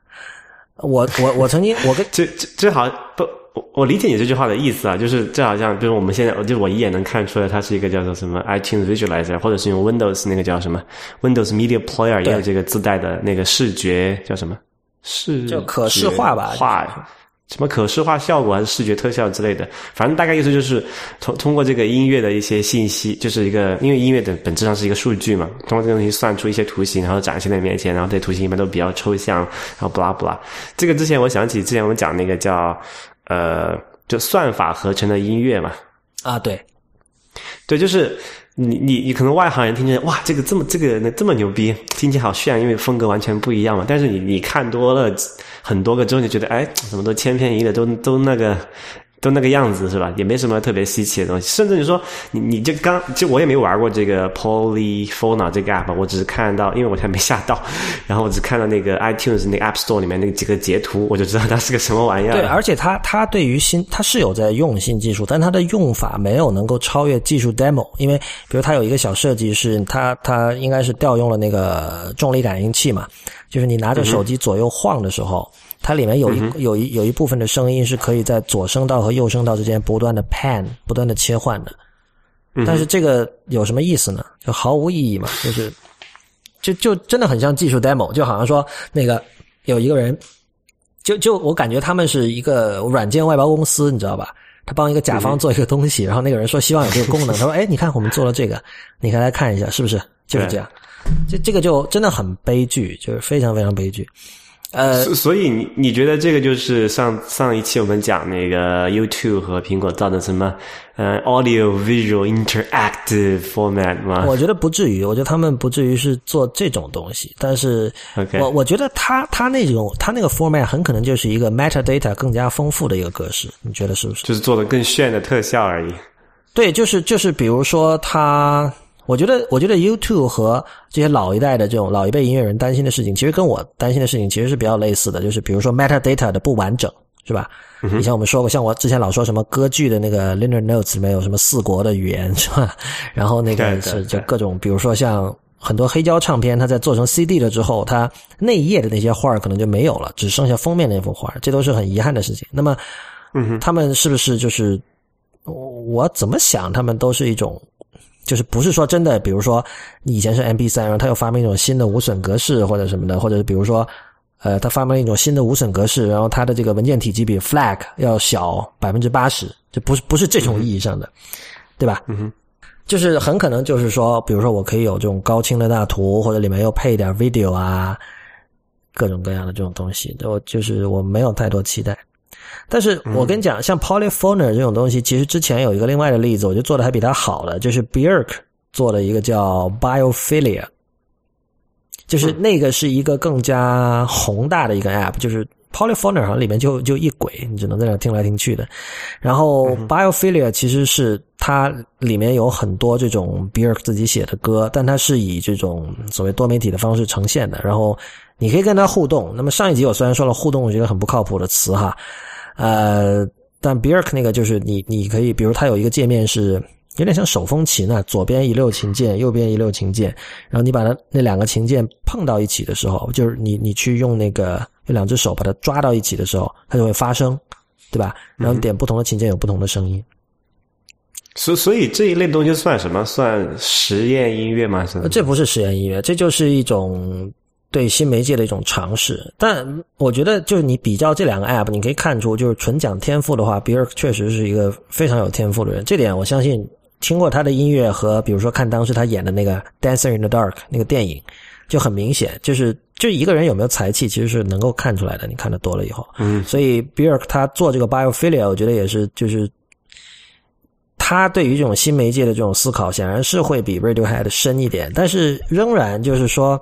我我我曾经我跟这这这好像不我我理解你这句话的意思啊，就是这好像就是我们现在就我一眼能看出来，它是一个叫做什么 iTunes Visualizer，或者是用 Windows 那个叫什么 Windows Media Player 也有这个自带的那个视觉叫什么视就可视化吧画。什么可视化效果还是视觉特效之类的，反正大概意思就是通通过这个音乐的一些信息，就是一个因为音乐的本质上是一个数据嘛，通过这个东西算出一些图形，然后展现在面前，然后这些图形一般都比较抽象，然后不拉不拉。这个之前我想起之前我们讲那个叫呃，就算法合成的音乐嘛。啊，对，对，就是你你你可能外行人听见哇，这个这么这个这么牛逼，听起来好炫，因为风格完全不一样嘛。但是你你看多了。很多个之后就觉得，哎，怎么都千篇一律，都都那个，都那个样子是吧？也没什么特别稀奇的东西。甚至你说，你你就刚，就我也没玩过这个 Polyphona 这个 app，我只是看到，因为我还没下到，<laughs> 然后我只看到那个 iTunes 那个 App Store 里面那几个截图，我就知道它是个什么玩意儿。对，而且它它对于新，它是有在用新技术，但它的用法没有能够超越技术 demo。因为比如它有一个小设计是，它它应该是调用了那个重力感应器嘛。就是你拿着手机左右晃的时候，它里面有一有一有一部分的声音是可以在左声道和右声道之间不断的 pan 不断的切换的。但是这个有什么意思呢？就毫无意义嘛。就是就就真的很像技术 demo，就好像说那个有一个人，就就我感觉他们是一个软件外包公司，你知道吧？他帮一个甲方做一个东西，然后那个人说希望有这个功能，<laughs> 他说：“哎，你看我们做了这个，你可以来看一下，是不是就是这样？”这这个就真的很悲剧，就是非常非常悲剧。呃，所以你你觉得这个就是上上一期我们讲那个 YouTube 和苹果造的什么呃 Audio Visual Interactive Format 吗？我觉得不至于，我觉得他们不至于是做这种东西。但是，我我觉得他他那种他那个 Format 很可能就是一个 Metadata 更加丰富的一个格式，你觉得是不是？就是做的更炫的特效而已。对，就是就是比如说他。我觉得，我觉得 YouTube 和这些老一代的这种老一辈音乐人担心的事情，其实跟我担心的事情其实是比较类似的。就是比如说 metadata 的不完整，是吧？以前我们说过，像我之前老说什么歌剧的那个 liner notes 里面有什么四国的语言是吧？<laughs> 然后那个是就各种，比如说像很多黑胶唱片，它在做成 CD 了之后，它内页的那些画可能就没有了，只剩下封面那幅画，这都是很遗憾的事情。那么，嗯，他们是不是就是我怎么想，他们都是一种。就是不是说真的，比如说你以前是 MP 三，然后他又发明一种新的无损格式或者什么的，或者比如说，呃，他发明了一种新的无损格式，然后它的这个文件体积比 FLAC 要小百分之八十，就不是不是这种意义上的，对吧？嗯哼，就是很可能就是说，比如说我可以有这种高清的大图，或者里面又配一点 video 啊，各种各样的这种东西，我就是我没有太多期待。但是我跟你讲，像 Polyphoner 这种东西，其实之前有一个另外的例子，我觉得做的还比它好的，就是 Bjork 做了一个叫 Biophilia，就是那个是一个更加宏大的一个 App，就是 Polyphoner 好像里面就就一轨，你只能在那听来听去的。然后 Biophilia 其实是它里面有很多这种 Bjork 自己写的歌，但它是以这种所谓多媒体的方式呈现的，然后你可以跟它互动。那么上一集我虽然说了互动，我觉得很不靠谱的词哈。呃，但 Bjork 那个就是你，你可以，比如它有一个界面是有点像手风琴啊，左边一溜琴键，右边一溜琴键，然后你把它那两个琴键碰到一起的时候，就是你你去用那个用两只手把它抓到一起的时候，它就会发声，对吧？然后点不同的琴键有不同的声音。所所以这一类东西算什么？算实验音乐吗？这不是实验音乐，这就是一种。对新媒介的一种尝试，但我觉得就是你比较这两个 App，你可以看出，就是纯讲天赋的话，比尔确实是一个非常有天赋的人。这点我相信，听过他的音乐和比如说看当时他演的那个《Dancer in the Dark》那个电影，就很明显，就是就一个人有没有才气，其实是能够看出来的。你看的多了以后，嗯，所以比尔他做这个 Biophilia，我觉得也是，就是他对于这种新媒介的这种思考，显然是会比 Radiohead 深一点，但是仍然就是说。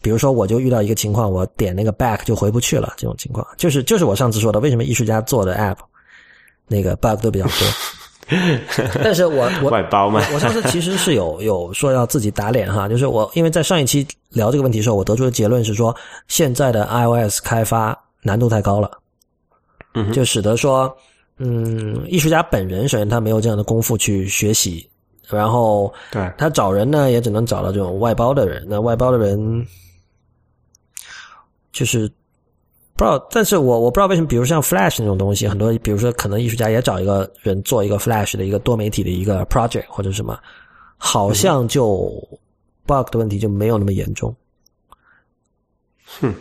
比如说，我就遇到一个情况，我点那个 back 就回不去了。这种情况就是就是我上次说的，为什么艺术家做的 app 那个 bug 都比较多。<laughs> 但是我我外包嘛，我上次其实是有有说要自己打脸哈，就是我因为在上一期聊这个问题的时候，我得出的结论是说，现在的 iOS 开发难度太高了，嗯，就使得说，嗯，艺术家本人首先他没有这样的功夫去学习，然后对他找人呢也只能找到这种外包的人，那外包的人。就是不知道，但是我我不知道为什么，比如像 Flash 那种东西，很多比如说可能艺术家也找一个人做一个 Flash 的一个多媒体的一个 project 或者什么，好像就 bug 的问题就没有那么严重。哼，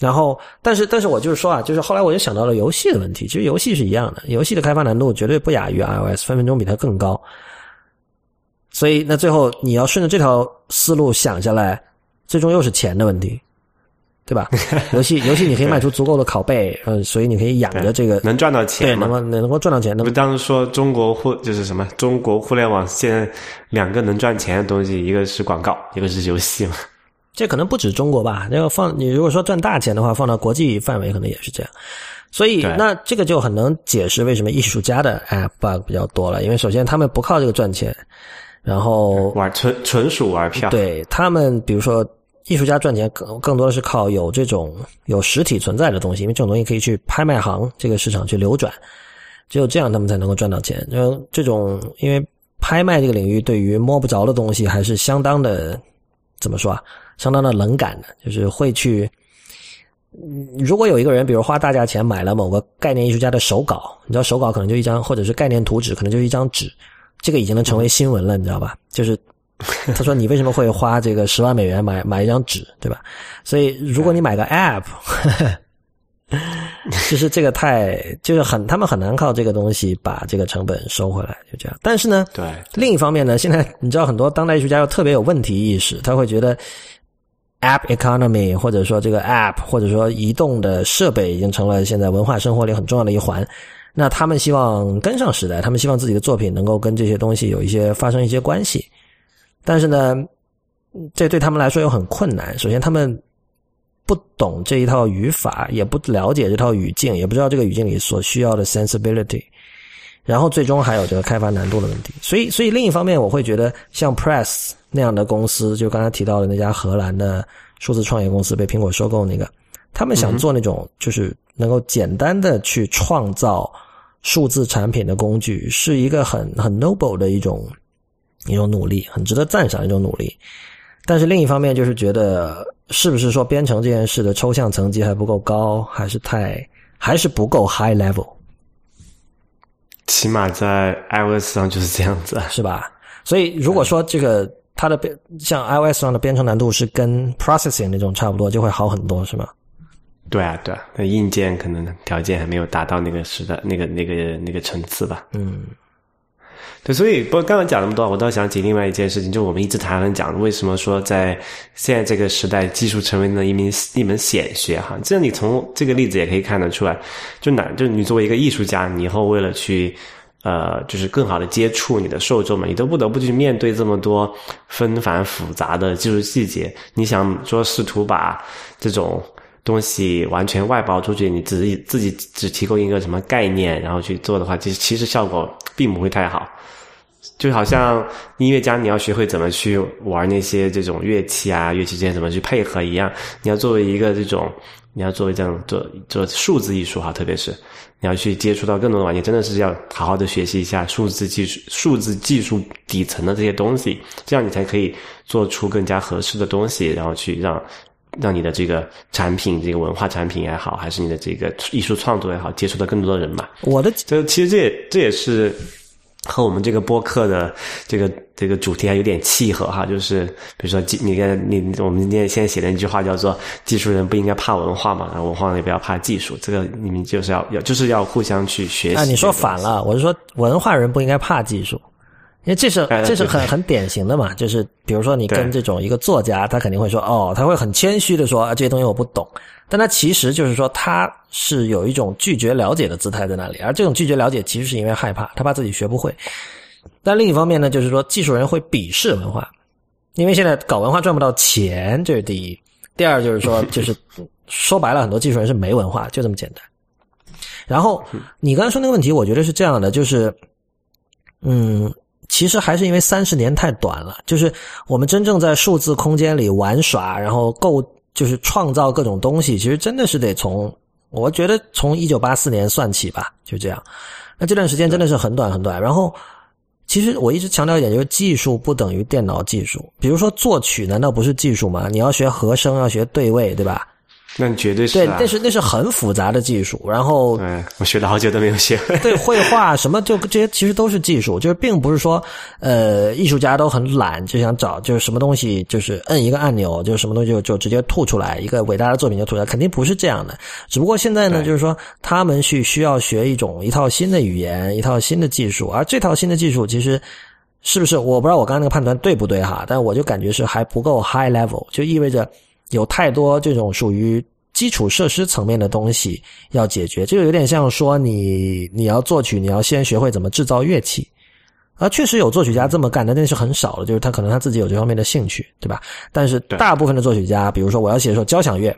然后，但是但是我就是说啊，就是后来我就想到了游戏的问题，其实游戏是一样的，游戏的开发难度绝对不亚于 iOS，分分钟比它更高。所以那最后你要顺着这条思路想下来，最终又是钱的问题。对吧？<laughs> 游戏游戏你可以卖出足够的拷贝，嗯，所以你可以养着这个能赚到钱，对，能够能够赚到钱。那么当时说中国互就是什么？中国互联网现在两个能赚钱的东西，一个是广告，一个是游戏嘛。<laughs> 这可能不止中国吧？那个放你如果说赚大钱的话，放到国际范围可能也是这样。所以那这个就很能解释为什么艺术家的 App bug 比较多了，因为首先他们不靠这个赚钱，然后玩纯纯属玩票。对他们，比如说。艺术家赚钱更更多的是靠有这种有实体存在的东西，因为这种东西可以去拍卖行这个市场去流转，只有这样他们才能够赚到钱。然后这种因为拍卖这个领域对于摸不着的东西还是相当的怎么说啊？相当的冷感的，就是会去。如果有一个人比如花大价钱买了某个概念艺术家的手稿，你知道手稿可能就一张，或者是概念图纸可能就一张纸，这个已经能成为新闻了，你知道吧？就是。<laughs> 他说：“你为什么会花这个十万美元买买一张纸，对吧？所以如果你买个 App，<laughs> 就是这个太就是很他们很难靠这个东西把这个成本收回来，就这样。但是呢，对另一方面呢，现在你知道很多当代艺术家又特别有问题意识，他会觉得 App economy 或者说这个 App 或者说移动的设备已经成了现在文化生活里很重要的一环。那他们希望跟上时代，他们希望自己的作品能够跟这些东西有一些发生一些关系。”但是呢，这对他们来说又很困难。首先，他们不懂这一套语法，也不了解这套语境，也不知道这个语境里所需要的 sensibility。然后，最终还有这个开发难度的问题。所以，所以另一方面，我会觉得像 Press 那样的公司，就刚才提到的那家荷兰的数字创业公司被苹果收购那个，他们想做那种就是能够简单的去创造数字产品的工具，是一个很很 noble 的一种一种努力，很值得赞赏的一种努力。但是另一方面，就是觉得是不是说编程这件事的抽象层级还不够高，还是太还是不够 high level？起码在 iOS 上就是这样子，是吧？所以如果说这个它的编像 iOS 上的编程难度是跟 processing 那种差不多，就会好很多，是吗？对啊，对啊，那硬件可能条件还没有达到那个时代那个那个那个层次吧。嗯。对，所以不刚刚讲那么多，我倒想起另外一件事情，就我们一直谈论讲，为什么说在现在这个时代，技术成为了一名一门显学哈？这样你从这个例子也可以看得出来，就哪就你作为一个艺术家，你以后为了去呃，就是更好的接触你的受众嘛，你都不得不去面对这么多纷繁复杂的技术细节。你想说试图把这种东西完全外包出去，你自己自己只提供一个什么概念，然后去做的话，其实其实效果并不会太好。就好像音乐家，你要学会怎么去玩那些这种乐器啊，乐器之间怎么去配合一样。你要作为一个这种，你要作为这样做做数字艺术哈，特别是你要去接触到更多的玩意，真的是要好好的学习一下数字技术、数字技术底层的这些东西，这样你才可以做出更加合适的东西，然后去让让你的这个产品、这个文化产品也好，还是你的这个艺术创作也好，接触到更多的人嘛。我的这其实这也这也是。和我们这个播客的这个这个主题还有点契合哈，就是比如说，你看你我们今天现在写的一句话叫做“技术人不应该怕文化嘛，然后文化人也不要怕技术”，这个你们就是要要就是要互相去学习。啊，你说反了，我是说文化人不应该怕技术。因为这是这是很很典型的嘛，就是比如说你跟这种一个作家，他肯定会说哦，他会很谦虚的说这些东西我不懂，但他其实就是说他是有一种拒绝了解的姿态在那里，而这种拒绝了解其实是因为害怕，他怕自己学不会。但另一方面呢，就是说技术人会鄙视文化，因为现在搞文化赚不到钱，这是第一；第二就是说，<laughs> 就是说白了，很多技术人是没文化，就这么简单。然后你刚才说那个问题，我觉得是这样的，就是嗯。其实还是因为三十年太短了，就是我们真正在数字空间里玩耍，然后构就是创造各种东西，其实真的是得从我觉得从一九八四年算起吧，就这样。那这段时间真的是很短很短。然后，其实我一直强调一点，就是技术不等于电脑技术。比如说作曲，难道不是技术吗？你要学和声，要学对位，对吧？那绝对是对，那是那是很复杂的技术。然后，对我学了好久都没有学会。<laughs> 对，绘画什么就这些其实都是技术，就是并不是说，呃，艺术家都很懒，就想找就是什么东西就是摁一个按钮，就是什么东西就就直接吐出来一个伟大的作品就吐出来，肯定不是这样的。只不过现在呢，就是说他们去需要学一种一套新的语言，一套新的技术，而这套新的技术其实是不是我不知道我刚刚那个判断对不对哈，但我就感觉是还不够 high level，就意味着。有太多这种属于基础设施层面的东西要解决，这个有点像说你你要作曲，你要先学会怎么制造乐器，啊，确实有作曲家这么干的，但是很少的，就是他可能他自己有这方面的兴趣，对吧？但是大部分的作曲家，比如说我要写一首交响乐，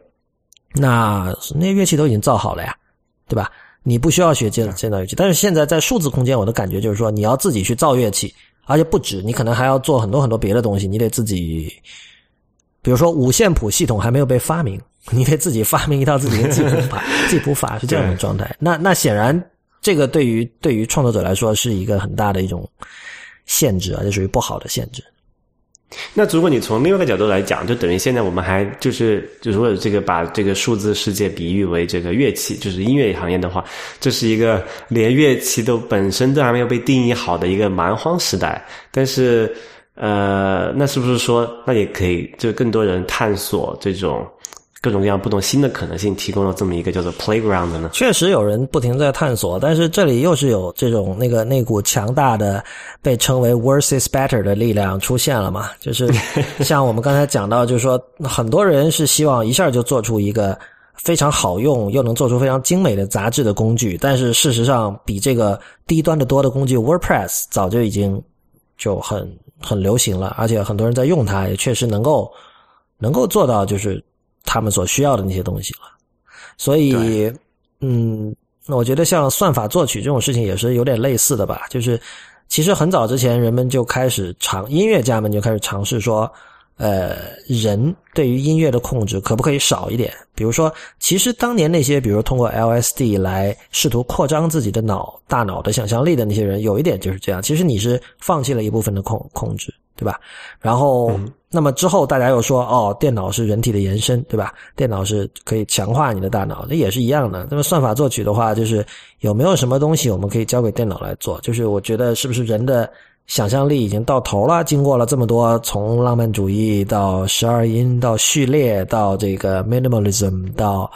那那些乐器都已经造好了呀，对吧？你不需要学建建造乐器，但是现在在数字空间，我的感觉就是说你要自己去造乐器，而且不止，你可能还要做很多很多别的东西，你得自己。比如说五线谱系统还没有被发明，<laughs> 你得自己发明一套自己的记谱法，<laughs> 记谱法是这样的状态。那那显然，这个对于对于创作者来说是一个很大的一种限制啊，这属于不好的限制。那如果你从另外一个角度来讲，就等于现在我们还就是就如果这个把这个数字世界比喻为这个乐器，就是音乐行业的话，这是一个连乐器都本身都还没有被定义好的一个蛮荒时代。但是。呃，那是不是说，那也可以，就更多人探索这种各种各样不同新的可能性，提供了这么一个叫做 playground 呢？确实有人不停在探索，但是这里又是有这种那个那股强大的被称为 worse is better 的力量出现了嘛？就是 <laughs> 像我们刚才讲到，就是说很多人是希望一下就做出一个非常好用又能做出非常精美的杂志的工具，但是事实上比这个低端的多的工具 WordPress 早就已经就很。很流行了，而且很多人在用它，也确实能够能够做到就是他们所需要的那些东西了。所以，嗯，那我觉得像算法作曲这种事情也是有点类似的吧。就是其实很早之前，人们就开始尝音乐家们就开始尝试说，呃，人对于音乐的控制可不可以少一点？比如说，其实当年那些，比如通过 LSD 来试图扩张自己的脑大脑的想象力的那些人，有一点就是这样。其实你是放弃了一部分的控控制，对吧？然后，那么之后大家又说，哦，电脑是人体的延伸，对吧？电脑是可以强化你的大脑，那也是一样的。那么算法作曲的话，就是有没有什么东西我们可以交给电脑来做？就是我觉得是不是人的？想象力已经到头了，经过了这么多，从浪漫主义到十二音，到序列，到这个 minimalism，到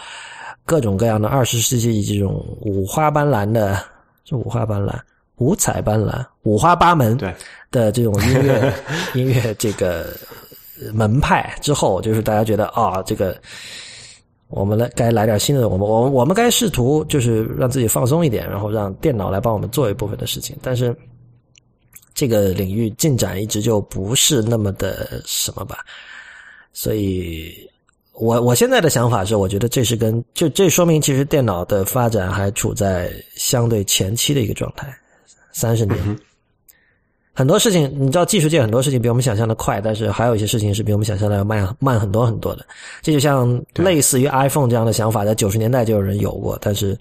各种各样的二十世纪这种五花斑斓的，是五花斑斓、五彩斑斓、五花八门的这种音乐 <laughs> 音乐这个门派之后，就是大家觉得啊，这个我们来该来点新的，我们我我们该试图就是让自己放松一点，然后让电脑来帮我们做一部分的事情，但是。这个领域进展一直就不是那么的什么吧，所以我我现在的想法是，我觉得这是跟就这说明其实电脑的发展还处在相对前期的一个状态，三十年，很多事情你知道，技术界很多事情比我们想象的快，但是还有一些事情是比我们想象的要慢慢很多很多的。这就像类似于 iPhone 这样的想法，在九十年代就有人有过，但是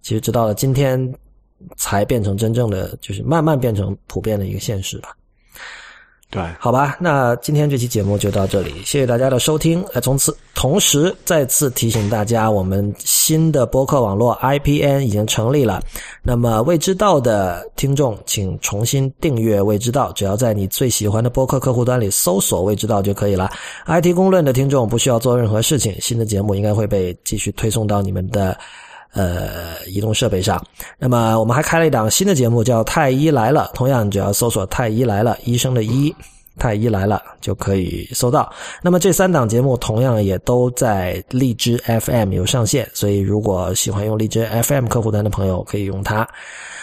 其实直到了今天。才变成真正的，就是慢慢变成普遍的一个现实吧。对，好吧，那今天这期节目就到这里，谢谢大家的收听。呃，从此同时再次提醒大家，我们新的播客网络 IPN 已经成立了。那么未知道的听众，请重新订阅未知道，只要在你最喜欢的播客客户端里搜索未知道就可以了。IT 公论的听众不需要做任何事情，新的节目应该会被继续推送到你们的。呃，移动设备上。那么，我们还开了一档新的节目，叫《太医来了》。同样，你只要搜索“太医来了”，医生的“医”，太医来了就可以搜到。那么，这三档节目同样也都在荔枝 FM 有上线，所以如果喜欢用荔枝 FM 客户端的朋友，可以用它。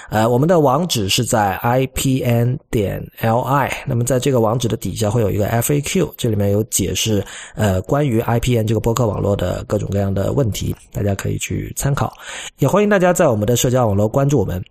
呃，我们的网址是在 ipn 点 li，那么在这个网址的底下会有一个 FAQ，这里面有解释呃关于 IPN 这个播客网络的各种各样的问题，大家可以去参考。也欢迎大家在我们的社交网络关注我们，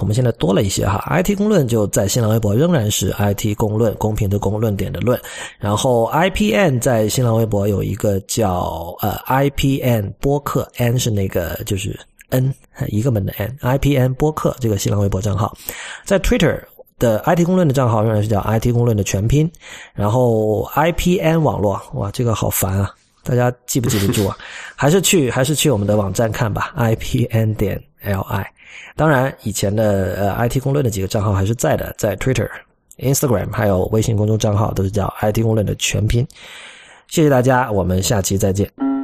我们现在多了一些哈，IT 公论就在新浪微博仍然是 IT 公论，公平的公论点的论，然后 IPN 在新浪微博有一个叫呃 IPN 播客，N 是那个就是。N 一个门的 N，IPN 播客这个新浪微博账号，在 Twitter 的 IT 公论的账号仍然是叫 IT 公论的全拼，然后 IPN 网络，哇，这个好烦啊，大家记不记得住啊？<laughs> 还是去还是去我们的网站看吧，IPN 点 LI。当然，以前的呃 IT 公论的几个账号还是在的，在 Twitter、Instagram 还有微信公众账号都是叫 IT 公论的全拼。谢谢大家，我们下期再见。